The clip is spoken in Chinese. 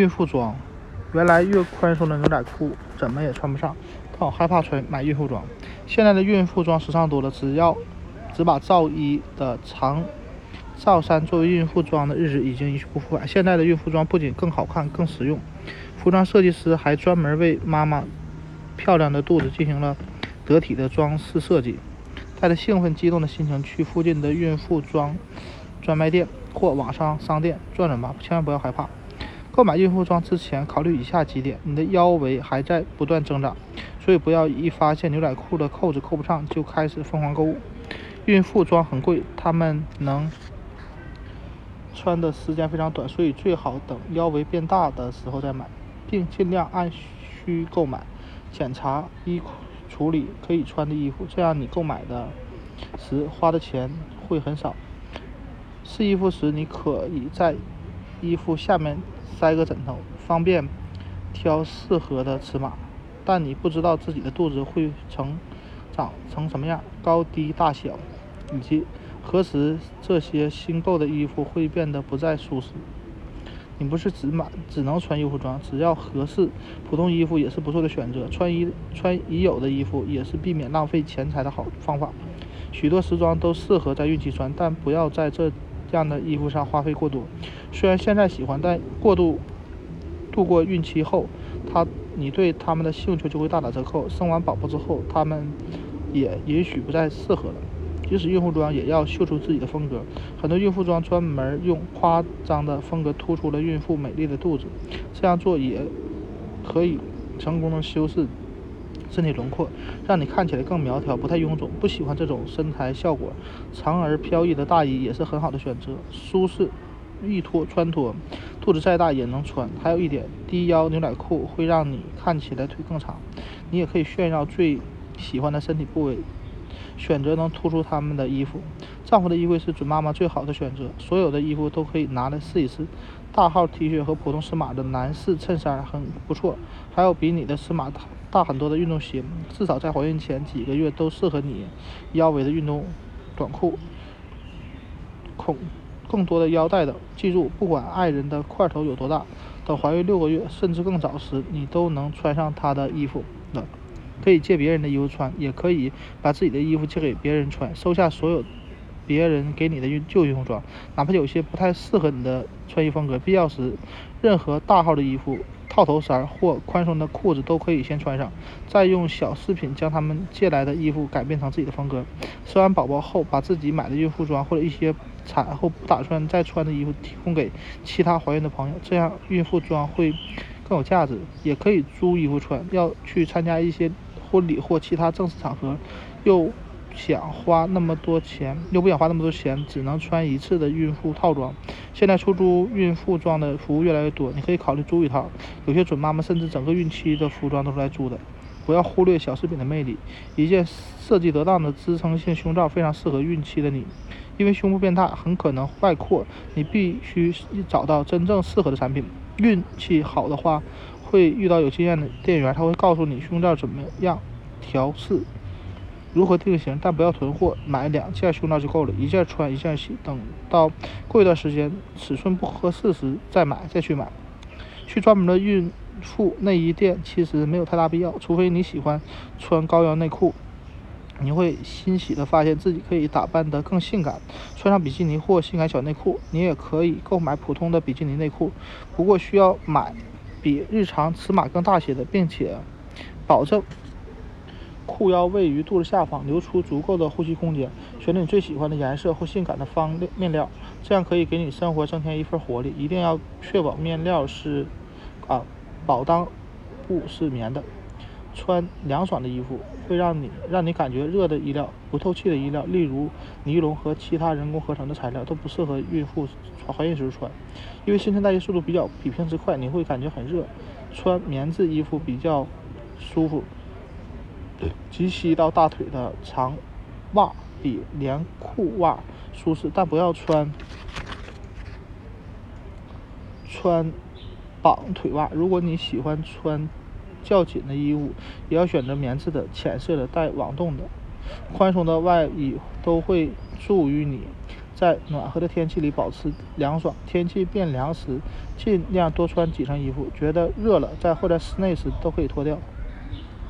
孕妇装，原来越宽松的牛仔裤怎么也穿不上，但我害怕穿买孕妇装。现在的孕妇装时尚多了，只要只把罩衣的长罩衫作为孕妇装的日子已经一去不复返。现在的孕妇装不仅更好看、更实用，服装设计师还专门为妈妈漂亮的肚子进行了得体的装饰设计。带着兴奋激动的心情去附近的孕妇装专卖店或网上商店转转吧，千万不要害怕。购买孕妇装之前，考虑以下几点：你的腰围还在不断增长，所以不要一发现牛仔裤的扣子扣不上就开始疯狂购物。孕妇装很贵，他们能穿的时间非常短，所以最好等腰围变大的时候再买，并尽量按需购买。检查衣橱里可以穿的衣服，这样你购买的时花的钱会很少。试衣服时，你可以在衣服下面。塞个枕头，方便挑适合的尺码。但你不知道自己的肚子会成长成什么样，高低大小，以及何时这些新购的衣服会变得不再舒适。你不是只买只能穿孕妇装，只要合适，普通衣服也是不错的选择。穿已穿已有的衣服也是避免浪费钱财的好方法。许多时装都适合在孕期穿，但不要在这。这样的衣服上花费过多，虽然现在喜欢，但过度度过孕期后，他你对他们的兴趣就会大打折扣。生完宝宝之后，他们也也许不再适合了。即使孕妇装，也要秀出自己的风格。很多孕妇装专门用夸张的风格突出了孕妇美丽的肚子，这样做也可以成功的修饰。身体轮廓让你看起来更苗条，不太臃肿。不喜欢这种身材效果，长而飘逸的大衣也是很好的选择，舒适易脱穿脱，肚子再大也能穿。还有一点，低腰牛仔裤会让你看起来腿更长。你也可以炫耀最喜欢的身体部位，选择能突出他们的衣服。丈夫的衣柜是准妈妈最好的选择，所有的衣服都可以拿来试一试。大号 T 恤和普通尺码的男士衬衫很不错，还有比你的尺码大。大很多的运动鞋，至少在怀孕前几个月都适合你腰围的运动短裤。孔更多的腰带的，记住，不管爱人的块头有多大，等怀孕六个月甚至更早时，你都能穿上他的衣服了。可以借别人的衣服穿，也可以把自己的衣服借给别人穿，收下所有别人给你的孕旧孕妇装，哪怕有些不太适合你的穿衣风格。必要时，任何大号的衣服。套头衫或宽松的裤子都可以先穿上，再用小饰品将他们借来的衣服改变成自己的风格。生完宝宝后，把自己买的孕妇装或者一些产后不打算再穿的衣服提供给其他怀孕的朋友，这样孕妇装会更有价值。也可以租衣服穿，要去参加一些婚礼或其他正式场合，又。想花那么多钱，又不想花那么多钱，只能穿一次的孕妇套装。现在出租孕妇装的服务越来越多，你可以考虑租一套。有些准妈妈甚至整个孕期的服装都是来租的。不要忽略小饰品的魅力，一件设计得当的支撑性胸罩非常适合孕期的你，因为胸部变大很可能外扩，你必须找到真正适合的产品。运气好的话，会遇到有经验的店员，他会告诉你胸罩怎么样调试。如何定型？但不要囤货，买两件胸罩就够了，一件穿，一件洗。等到过一段时间尺寸不合适时再买，再去买。去专门的孕妇内衣店其实没有太大必要，除非你喜欢穿高腰内裤，你会欣喜的发现自己可以打扮得更性感，穿上比基尼或性感小内裤。你也可以购买普通的比基尼内裤，不过需要买比日常尺码更大些的，并且保证。裤腰位于肚子下方，留出足够的呼吸空间。选择你最喜欢的颜色或性感的方面料，这样可以给你生活增添一份活力。一定要确保面料是啊，保裆布是棉的。穿凉爽的衣服会让你让你感觉热的衣料、不透气的衣料，例如尼龙和其他人工合成的材料，都不适合孕妇怀孕时穿，因为新陈代谢速度比较比平时快，你会感觉很热。穿棉质衣服比较舒服。及膝到大腿的长袜比连裤袜舒适，但不要穿穿绑腿袜。如果你喜欢穿较紧的衣物，也要选择棉质的、浅色的、带网洞的、宽松的外衣，都会助于你在暖和的天气里保持凉爽。天气变凉时，尽量多穿几层衣服。觉得热了，在或在室内时都可以脱掉。